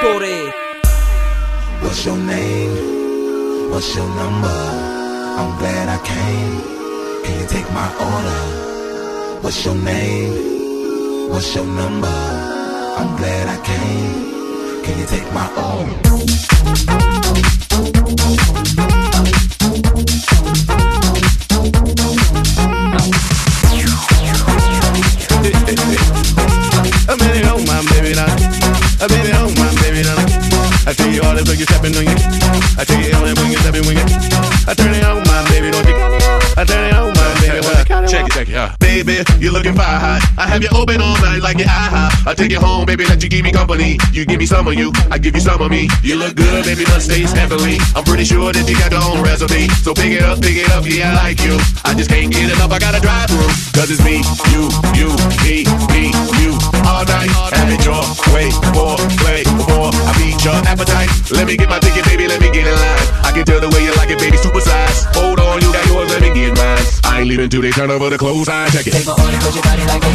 Records. What's your name? What's your number? I'm glad I came. Can you take my order? What's your name? What's your number? I'm glad I came. Can you take my order? A minute, oh my baby, now. A baby, I tell you all this, look, you stepping on. I tell you all that when you stepping. I turn it on, my baby, don't you? I turn it on, my baby, when you. Check it, check it, yeah. Baby, you looking fire hot. I have you open all night like your eye high. I take you home, baby, let you give me company. You give me some of you, I give you some of me. You look good, baby, must taste heavily. I'm pretty sure that you got your own recipe. So pick it up, pick it up, yeah, I like you. I just can't get enough, I gotta drive through. Cause it's me, you, you, me, me, you. All night, at your way, appetite. Let me get my ticket, baby, let me get in line. I can tell the way you like it, baby, super size. Hold on, you got yours, let me get mine. I ain't leaving till they turn over the clothes, I check it. Take my order, cause your body like me.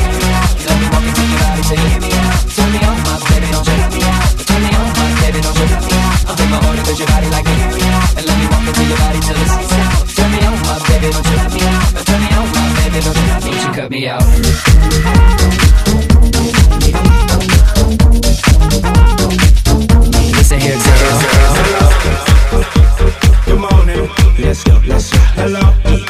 Let me walk into your body, say hear me out. Turn me on, my baby, don't you me out. Turn me on, my baby, don't you me out. I'll take my order, cause your body like me. And let me walk into your body till it's out. Turn me on, my baby, don't you me out. Turn me on, my baby, don't you me out. Don't you cut me out. Here, girl. Come on in. Let's go. Let's go. Hello.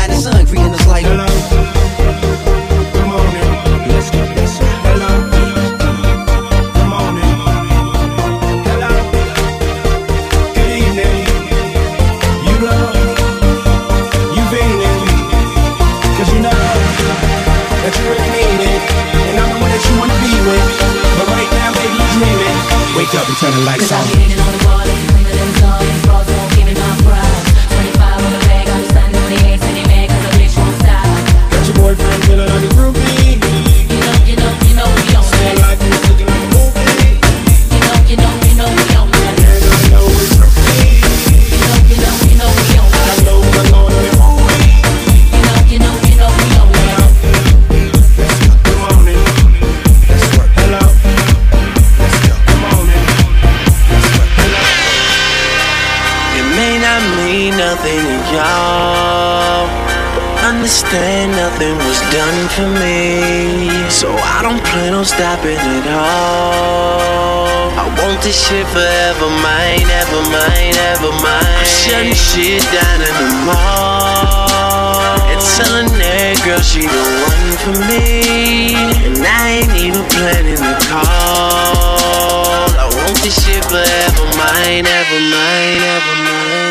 Say the sun greeting us like. Hello. Come on in. Let's go. Let's. Hello. Come on in. Hello. Good evening. You love. You feeling. Cause you know that you really need it. And I'm the one that you wanna be with. But right now, baby, you dreaming. Wake up and turn the lights on. Mean nothing to y'all. Understand nothing was done for me. So I don't plan on stopping at all. I want this shit forever mine, ever mine, ever mine. I'm shutting shit down in the mall. And telling that girl she the one for me. And I ain't even planning the call. I want this shit forever mine, ever mine, ever mine,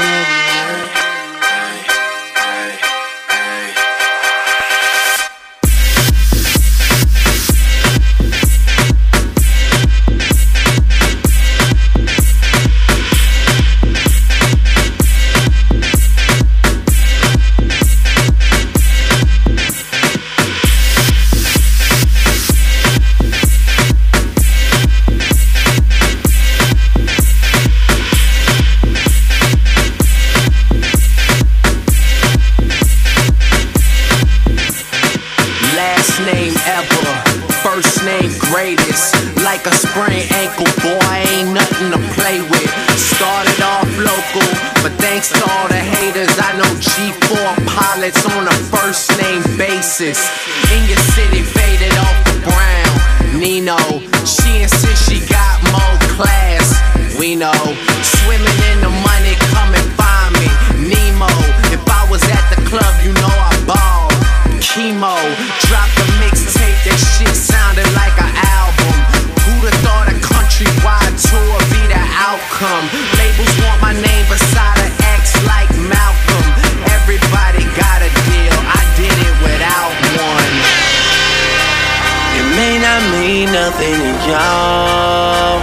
mean I mean nothing to y'all.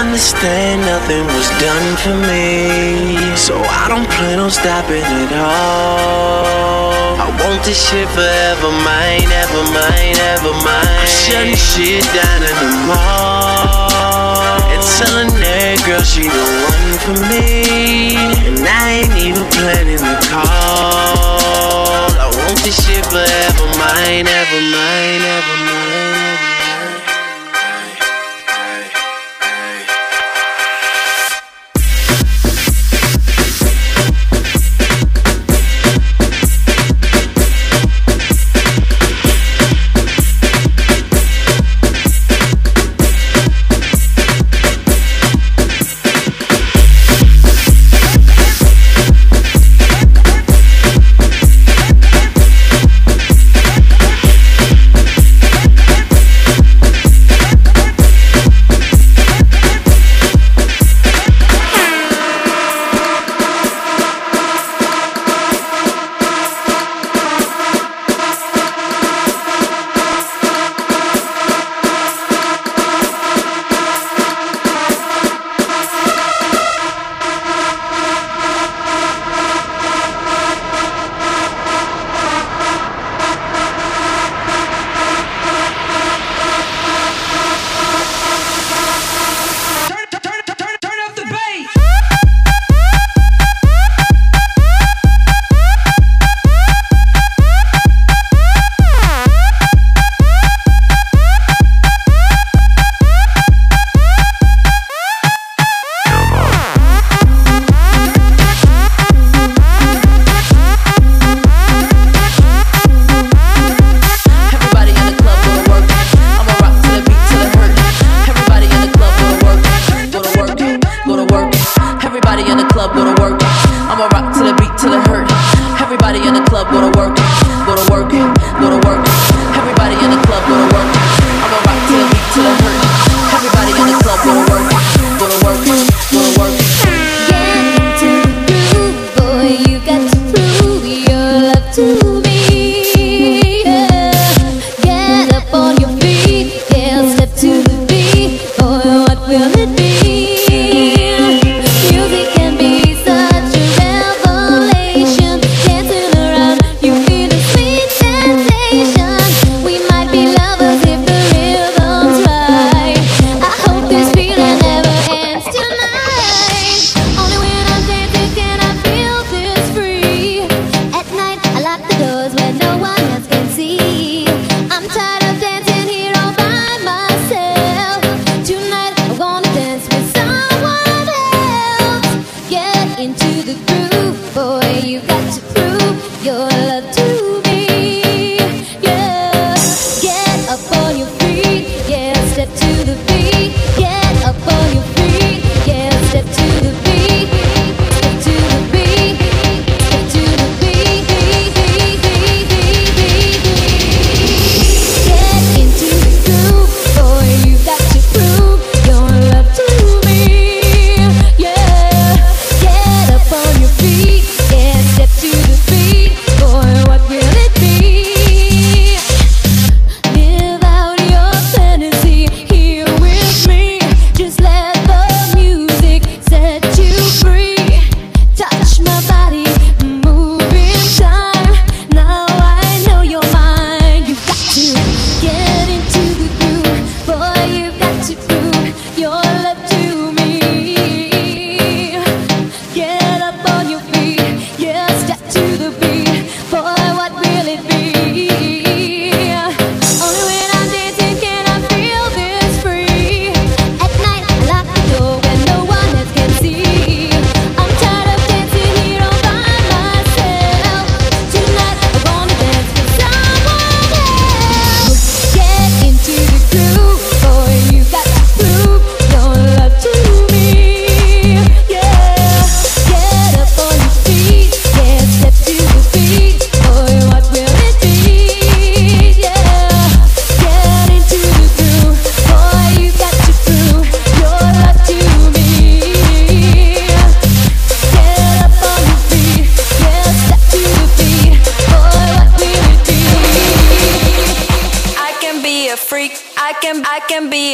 Understand nothing was done for me. So I don't plan on stopping at all. I want this shit forever, mine, ever mine, ever mine. I'm shutting shit down in the mall. And telling that girl she the one for me. And I ain't even planning the call. I want this shit forever, mine, ever mine, ever mine.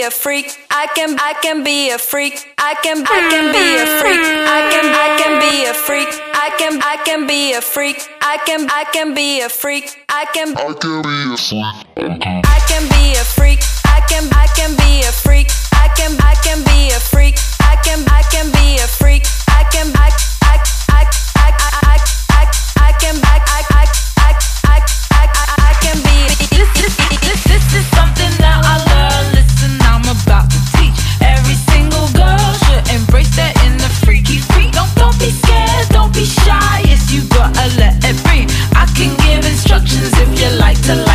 A freak. I can I can be a freak. I can I can be a freak. I can I can be a freak. I can I can be a freak. I can I can be a freak. I can I can be a freak. I can be a freak. I can I can be a freak. I can I can be a freak. I can I can be a freak. I can I I gotta it breathe. I can give instructions if you like to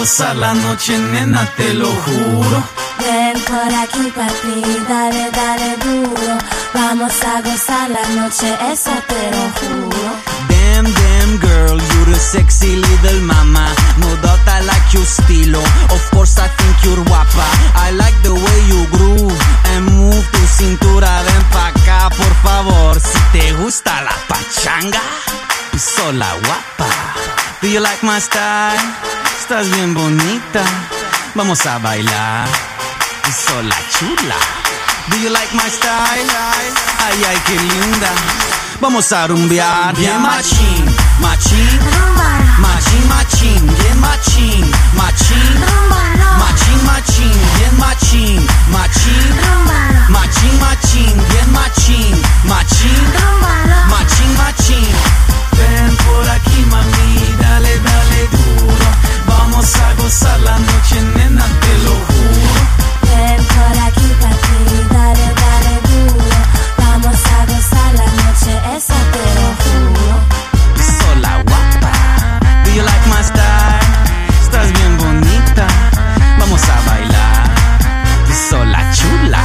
Gozar la noche, nena, te lo juro. Ven por aquí, papi, dale, dale duro. Vamos a gozar la noche, eso te lo juro. Damn, damn girl, you're a sexy little mama. No doubt I like your estilo. Of course I think you're guapa. I like the way you groove and move tu cintura. Ven pa' acá, por favor. Si te gusta la pachanga, sola guapa. Do you like my style? Estás bien bonita. Vamos a bailar. Sola chula. Do you like my style? Ay, ay, qué linda. Vamos a rumbear. Bien machín, machín. Machín, machín, bien machín, machín. Machín, machín, bien machín, machín. Machín, machín, bien machín, machín. Machín, machín. A gozar la noche, nena, te lo juro. Ven por aquí, papi, dale, dale duro. Vamos a gozar la noche, eso te lo juro. sola guapa. Do you like my style? Estás bien bonita. Vamos a bailar. Sola chula.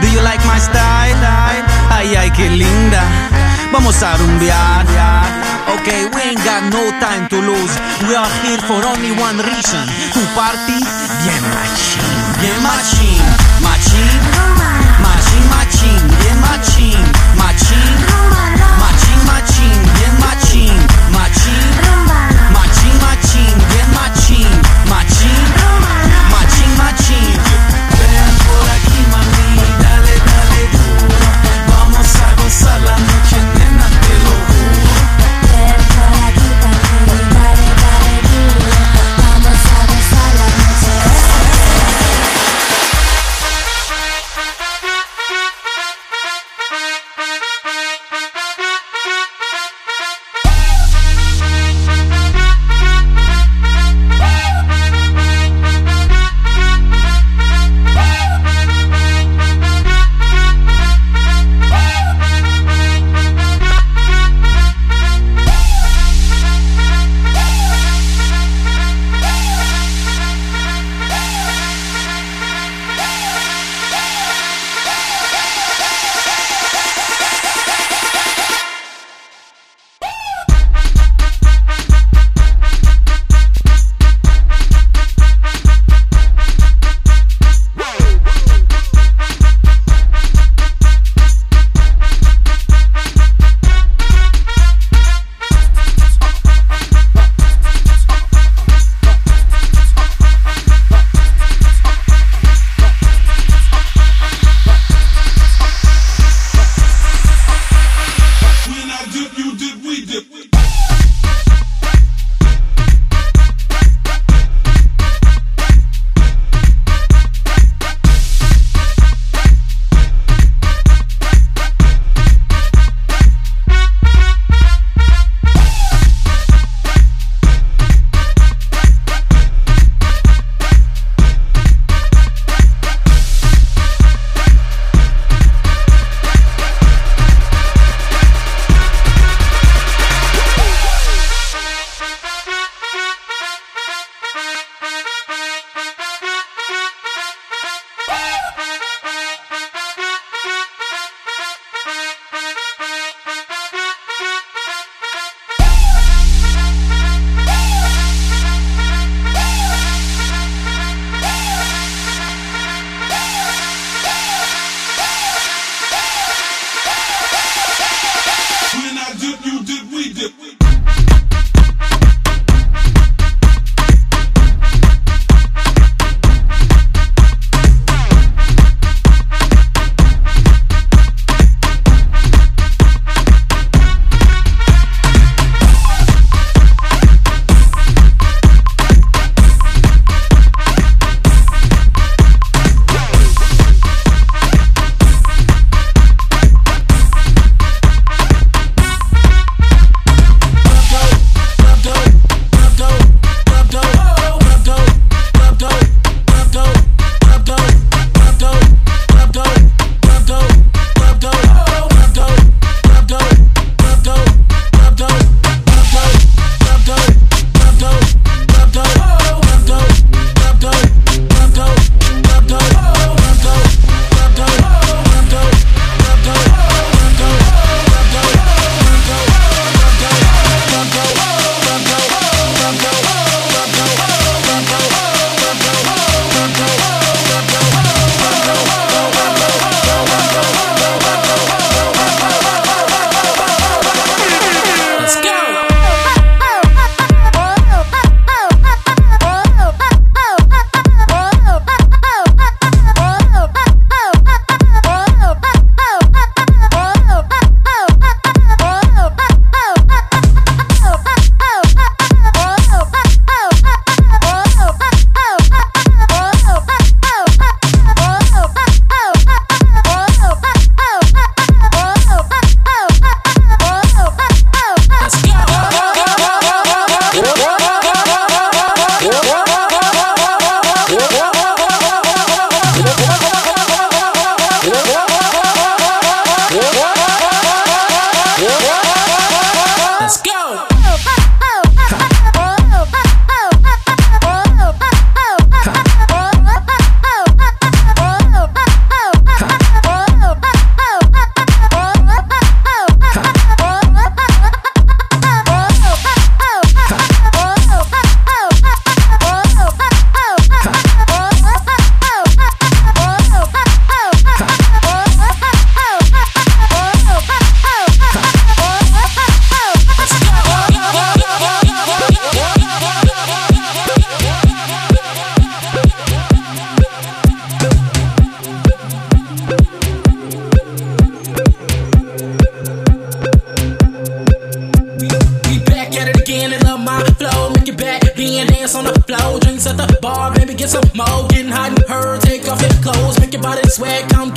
Do you like my style? Ay, ay, qué linda. Vamos a rumbear. Okay, we ain't got no time to lose. We are here for only one reason. To party bien machín. Bien machín. Machín. Machín, machín. Bien. Machín.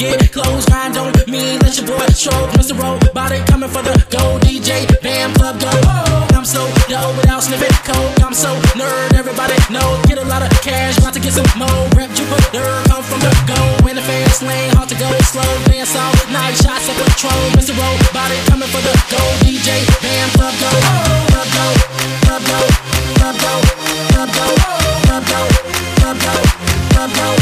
get close. Grind on me, let your boy stroke. Mr. Robotic coming for the gold DJ. Bam, club go. Oh, I'm so yo without sniffing coke. I'm so nerd, everybody know. Get a lot of cash, about to get some more. Rep Jupiter, come from the gold In the fast lane, hard to go slow. Dance all night, shots of patrol. Mr. Robotic coming for the gold DJ. Bam, club go. Oh, club go, club go, club go, club go, club go, club go. Club go. Whoa.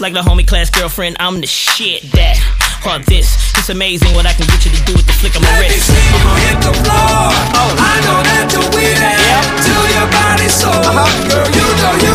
Just like the homie class girlfriend, I'm the shit that. Or this, it's amazing what I can get you to do with the flick of my Let me see you Uh-huh. hit the floor. Oh. I know that you with it. Till your body so, girl, you know you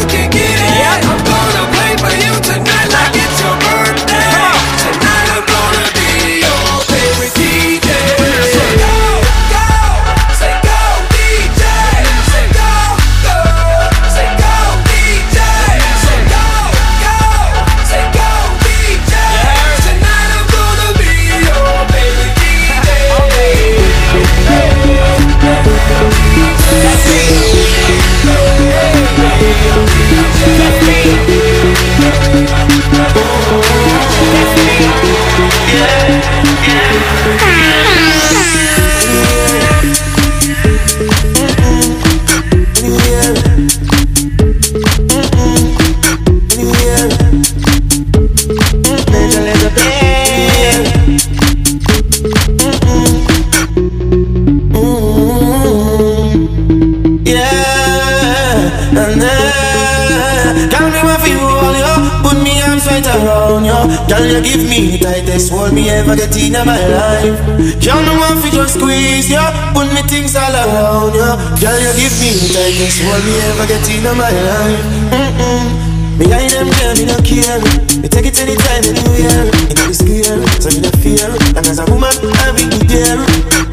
in my life. Girl, me want feel just squeeze you Put me things all around you Girl, you give me the tightest hold me ever get in my life? Mm-mm. Me I them girl, me no care. Me take it anytime, anywhere Me no scare, so me no fear. And as a woman, I be there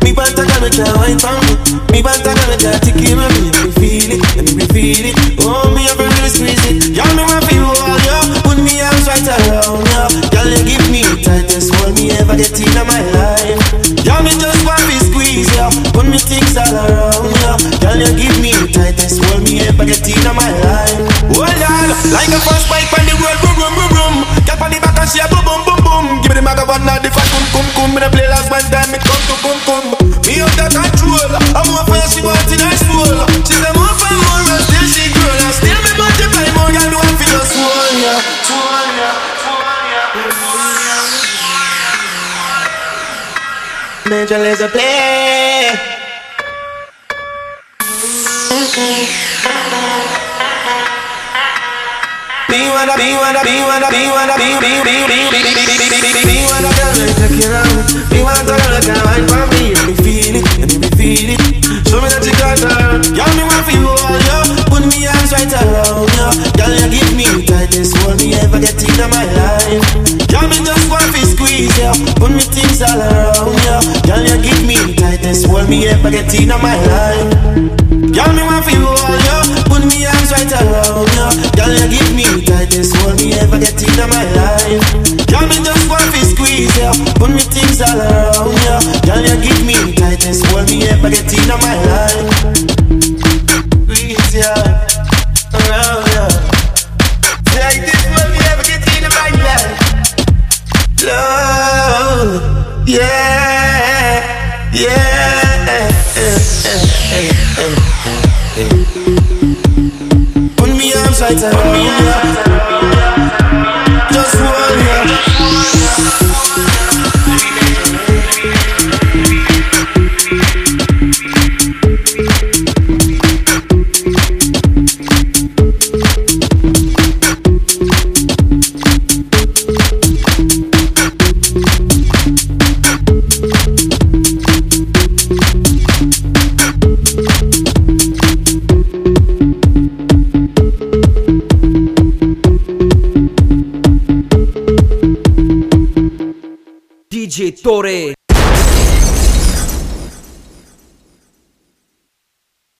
Me want to come and try wine for me. Me want come and try to keep me. Let me feel it, let me feel it. Oh, me get in my life Y'all me just want to squeeze you Put me things all around you Y'all you give me the tightest hold me ever get in my life Hold on, like a first bike on the road, boom, boom, boom, boom. Get on the back and she a boom, boom, boom, boom. Give me the maga one now, the fat cum, cum, cum. Me the play last one time, it come to cum, cum. Me out of control. I'm more fire, she want in her soul. Major Lazer play. Me wanna, me wanna, me wanna, me wanna, me, me, me, me, me, me, me, me, me, me, me wanna girl like take it out. Me want a girl that can wine for me. Let me feel it, let me feel it. Show me that you got her. Girl, me want feel all you. Put me arms right around you. Girl, you give me ever get in my life. Girl, me just want to squeeze you. Put me things all around you. Girl, you give me the tightest hold me ever get in my life. Girl, me want feel all you. Put me arms right around you. Girl, you give me the tightest hold me ever get in my life. Girl, me just want to squeeze you. Put me things all around you. Girl, you give me the tightest hold me ever get in my life. brighter